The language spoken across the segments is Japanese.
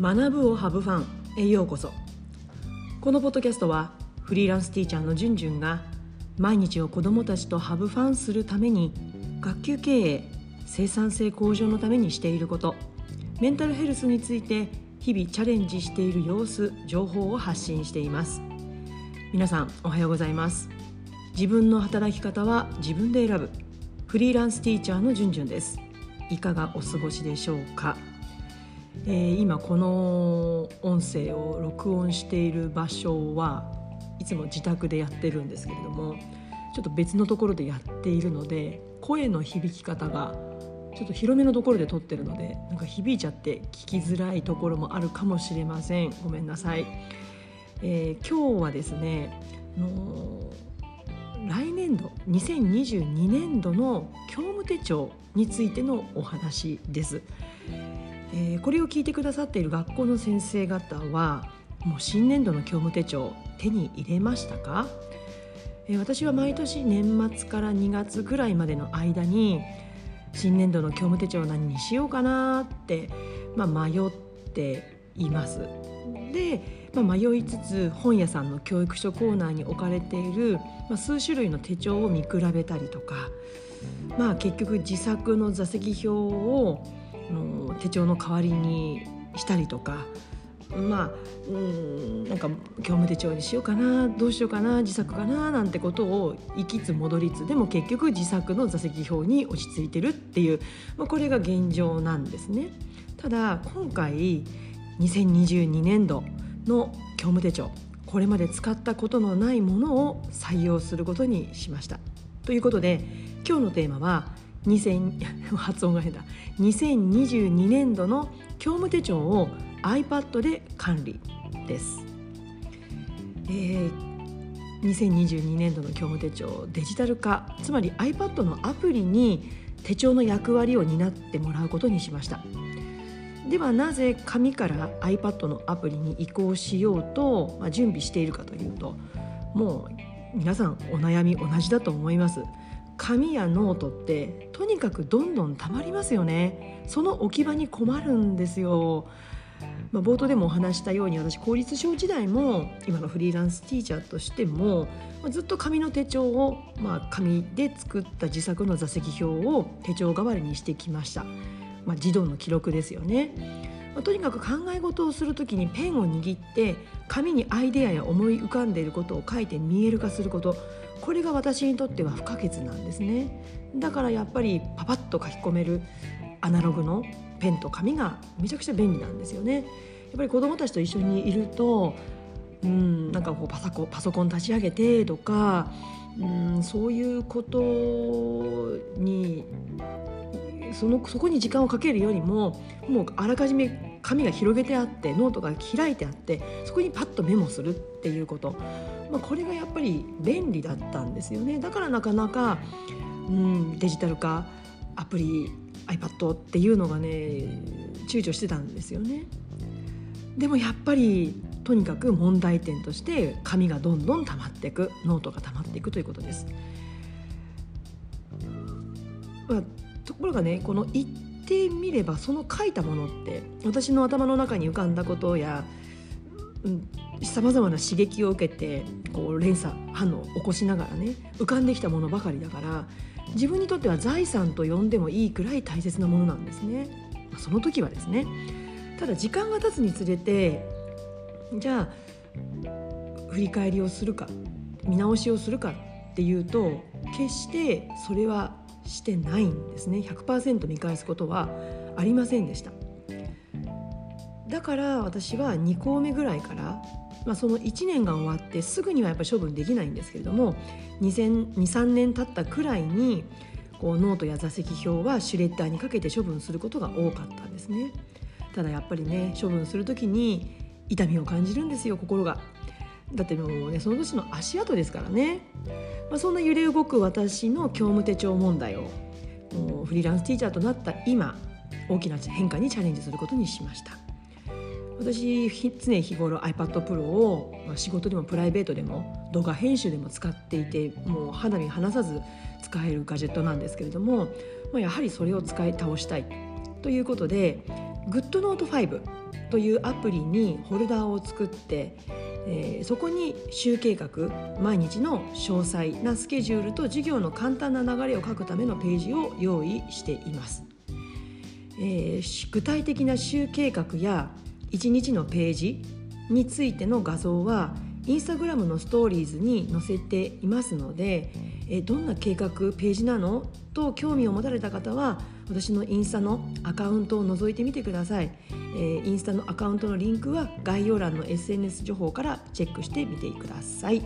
学ぶをハブファンへようこそ。このポッドキャストはフリーランスティーチャーのじゅんじゅんが毎日を子どもたちとハブファンするために学級経営生産性向上のためにしていることメンタルヘルスについて日々チャレンジしている様子情報を発信しています。皆さんおはようございます。自分の働き方は自分で選ぶ。フリーランスティーチャーのじゅんじゅんです。いかがお過ごしでしょうか？えー、今この音声を録音している場所はいつも自宅でやってるんですけれどもちょっと別のところでやっているので声の響き方がちょっと広めのところで撮ってるのでなんか響いちゃって聞きづらいところもあるかもしれませんごめんなさい、えー、今日はですねの来年度2022年度の教務手帳についてのお話です。えー、これを聞いてくださっている学校の先生方はもう新年度の教務手帳手に入れましたか、えー、私は毎年年末から2月ぐらいまでの間に新年度の教務手帳何にしようかなって、まあ、迷っています。で、まあ、迷いつつ本屋さんの教育書コーナーに置かれている、まあ、数種類の手帳を見比べたりとか、まあ、結局自作の座席表をの手帳の代わりにしたりとかまあうんなんか業務手帳にしようかなどうしようかな自作かななんてことを行きつ戻りつでも結局自作の座席表に落ち着いてるっていう、まあ、これが現状なんですね。ただ今回2022年度の業務手帳これまで使ったことのないものを採用することにしました。ということで今日のテーマは2000発音が変だ。2022年度の教務手帳を iPad で管理です。えー、2022年度の教務手帳デジタル化つまり iPad のアプリに手帳の役割を担ってもらうことにしました。ではなぜ紙から iPad のアプリに移行しようと、まあ、準備しているかというともう皆さんお悩み同じだと思います。紙やノートってとにかくどんどんたまりますよね。その置き場に困るんですよ。まあ、冒頭でもお話したように私公立小時代も今のフリーランスティーチャーとしても、ずっと紙の手帳を、まあ、紙で作った自作の座席表を手帳代わりにしてきました、まあ、児童の記録ですよね、ま、とにかく考え事をする時にペンを握って紙にアイデアや思い浮かんでいることを書いて見える化すること。これが私にとっては不可欠なんですね。だからやっぱりパパッと書き込めるアナログのペンと紙がめちゃくちゃ便利なんですよね。やっぱり子どもたちと一緒にいるとうんなんかこうパソコンパソコン立ち上げてとかうんそういうことにそのそこに時間をかけるよりももうあらかじめ紙が広げてあってノートが開いてあってそこにパッとメモするっていうこと。まあ、これがやっぱり便利だったんですよねだからなかなか、うん、デジタル化アプリ iPad っていうのがね躊躇してたんですよね。でもやっぱりとにかく問題点として紙がどんどん溜まっていくノートが溜まっていくということです。まあ、ところがねこの言ってみればその書いたものって私の頭の中に浮かんだことやうんさまざまな刺激を受けてこう連鎖反応を起こしながらね浮かんできたものばかりだから自分にとっては財産と呼んでもいいくらい大切なものなんですね。その時はですねただ時間が経つにつれてじゃあ振り返りをするか見直しをするかっていうと決してそれはしてないんですね100%見返すことはありませんでした。だから私は2校目ぐらいから、まあ、その1年が終わってすぐにはやっぱ処分できないんですけれども23年経ったくらいにこうノートや座席表はシュレッダーにかけて処分することが多かったんですね。ただやっぱりね処分する時に痛みを感じるんですよ心が。だってもうねその年の足跡ですからね、まあ、そんな揺れ動く私の教務手帳問題をフリーランスティーチャーとなった今大きな変化にチャレンジすることにしました。私常日頃 iPad Pro を仕事でもプライベートでも動画編集でも使っていてもう肌身離さず使えるガジェットなんですけれども、まあ、やはりそれを使い倒したいということで GoodNote 5というアプリにホルダーを作ってえー、そこに週計画毎日の詳細なスケジュールと授業の簡単な流れを書くためのページを用意しています、えー、具体的な週計画や1日のページについての画像はインスタグラムのストーリーズに載せていますので、えどんな計画ページなの？と興味を持たれた方は私のインスタのアカウントを覗いてみてください、えー、インスタのアカウントのリンクは概要欄の SNS 情報からチェックしてみてください。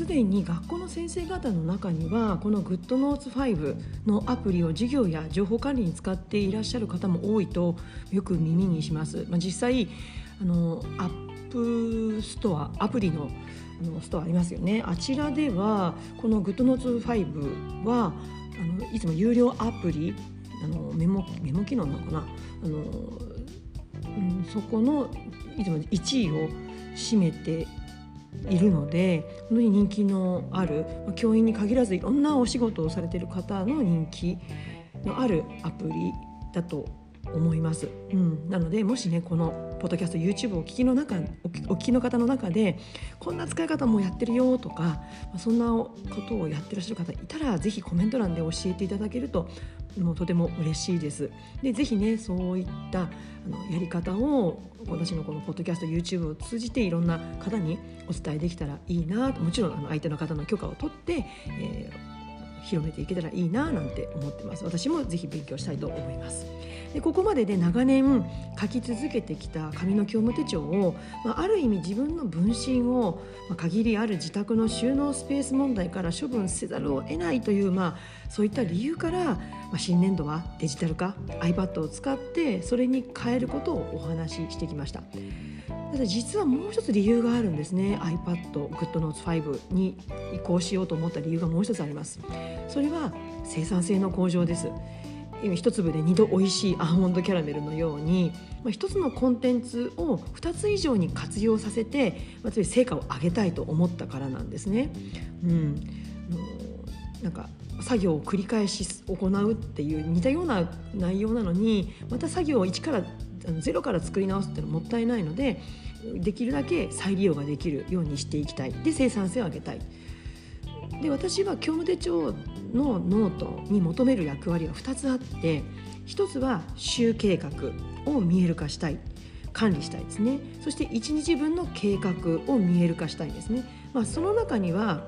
すでに学校の先生方の中にはこの GoodNotes5 のアプリを授業や情報管理に使っていらっしゃる方も多いとよく耳にします。まあ、実際あのアップストアアプリののストアありますよねあちらではこの GoodNotes5 はあのいつも有料アプリあのメモメモ機能なのかなあの、うん、そこのいつも1位を占めているので本当に人気のある教員に限らずいろんなお仕事をされている方の人気のあるアプリだと思います、うん、なのでもしねこのポッドキャスト YouTube をお聞きの中お聞きの方の中でこんな使い方もやってるよとかそんなことをやってらっしゃる方いたらぜひコメント欄で教えていただけるともうとても嬉しいです。でぜひねそういったあのやり方を私のこのポッドキャスト YouTube を通じていろんな方にお伝えできたらいいなもちろんあの相手の方の許可を取って、えー、広めていけたらいいななんて思ってます私もぜひ勉強したいと思いますでここまでで長年書き続けてきた紙の教務手帳を、まあ、ある意味自分の分身を、まあ、限りある自宅の収納スペース問題から処分せざるを得ないという、まあ、そういった理由から、まあ、新年度はデジタル化 iPad を使ってそれに変えることをお話ししてきました。ただ実はもう一つ理由があるんですね。iPad GoodNotes5 に移行しようと思った理由がもう一つあります。それは生産性の向上です。一粒で二度美味しいアーモンドキャラメルのように、まあ、一つのコンテンツを2つ以上に活用させて、まあ、つまり成果を上げたいと思ったからなんですね。うん、なんか作業を繰り返し行うっていう似たような内容なのにまた作業を1からゼロから作り直すっていうのはもったいないのでできるだけ再利用ができるようにしていきたい。で生産性を上げたい。で私は教務手帳のノートに求める役割は2つあって1つは週計画を見える化したい。管理したいですね。そして1日分の計画を見える化したいんですね、まあ、その中には、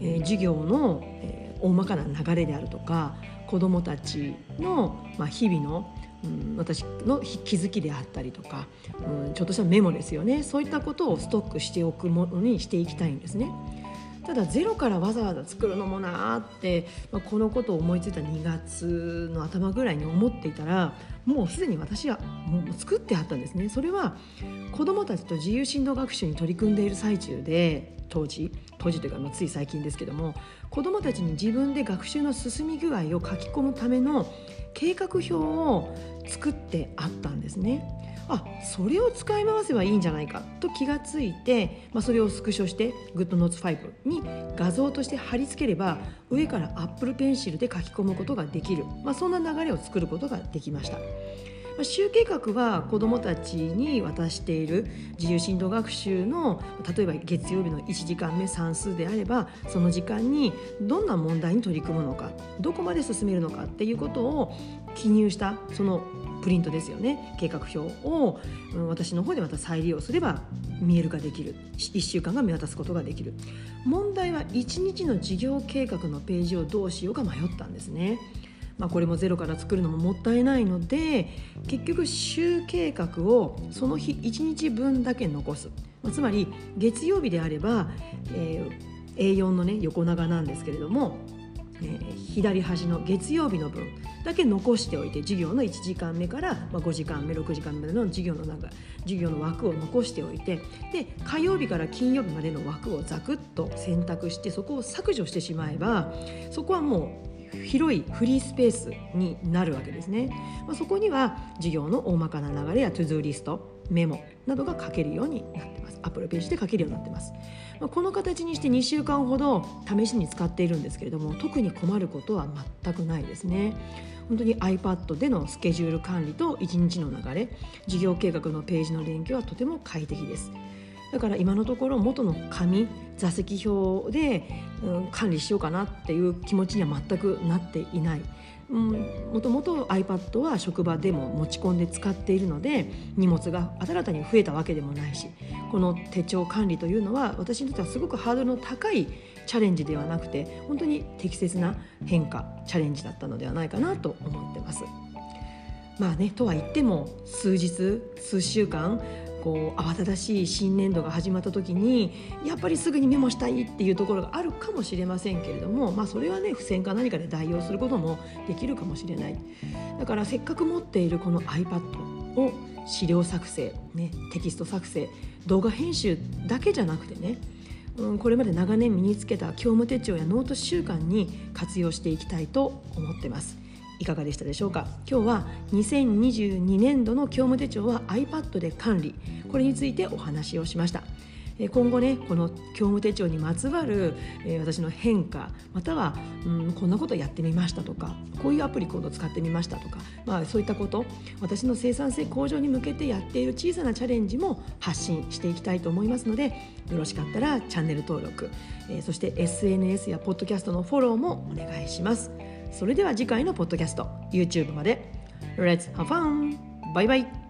えー、授業の、えー、大まかな流れであるとか子どもたちの、まあ、日々のうん、私の気づきであったりとか、うん、ちょっとしたメモですよねそういったことをストックしておくものにしていきたいんですね。ただゼロからわざわざ作るのもなーって、まあ、このことを思いついた2月の頭ぐらいに思っていたらもうすでに私はもう作ってあったんですねそれは子どもたちと自由振動学習に取り組んでいる最中で当時当時というか、まあ、つい最近ですけども子どもたちに自分で学習の進み具合を書き込むための計画表を作ってあったんですね。あそれを使い回せばいいんじゃないかと気がついて、まあ、それをスクショして GoodNotes5 に画像として貼り付ければ上から Apple Pencil で書き込むことができる、まあ、そんな流れを作ることができました。まあ、週計画は子どもたちに渡している自由振動学習の例えば月曜日の1時間目算数であればその時間にどんな問題に取り組むのかどこまで進めるのかっていうことを記入したそのプリントですよね。計画表を私の方でまた再利用すれば見える化できる。1週間が見渡すことができる。問題は1日の事業計画のページをどうしようか迷ったんですね。まあ、これもゼロから作るのももったいないので結局週計画をその日1日分だけ残す、ま、つまり月曜日であれば、えー、A4 の、ね、横長なんですけれども、え、左端の月曜日の分だけ残しておいて授業の1時間目から、ま、5時間目6時間目の授業の中授業の枠を残しておいてで火曜日から金曜日までの枠をザクッと選択してそこを削除してしまえばそこはもう広いフリースペースになるわけですね、まあ、そこには授業の大まかな流れやトゥドゥリストメモなどが書けるようになってます。アップルページで書けるようになってます、まあ、この形にして2週間ほど試しに使っているんですけれども特に困ることは全くないですね。本当に iPad でのスケジュール管理と1日の流れ授業計画のページの連携はとても快適です。だから今のところ元の紙座席表で、うん、管理しようかなっていう気持ちには全くなっていない。もともと iPad は職場でも持ち込んで使っているので荷物が新たに増えたわけでもないしこの手帳管理というのは私にとってはすごくハードルの高いチャレンジではなくて本当に適切な変化チャレンジだったのではないかなと思ってます。まあねとは言っても数日数週間こう慌ただしい新年度が始まった時にやっぱりすぐにメモしたいっていうところがあるかもしれませんけれども、まあ、それはね付箋か何かで代用することもできるかもしれない。だからせっかく持っているこの iPad を資料作成、ね、テキスト作成動画編集だけじゃなくてねうん、これまで長年身につけた教務手帳やノート習慣に活用していきたいと思ってます。いかがでしたでしょうか？今日は2022年度の教務手帳は iPad で管理。これについてお話をしました今後ねこの教務手帳にまつわる、え、私の変化または、うん、こんなことやってみましたとかこういうアプリコードを使ってみましたとか、まあ、そういったこと私の生産性向上に向けてやっている小さなチャレンジも発信していきたいと思いますのでよろしかったらチャンネル登録、え、そして SNS やポッドキャストのフォローもお願いします。それでは次回のポッドキャスト YouTube まで Let's have fun! バイバイ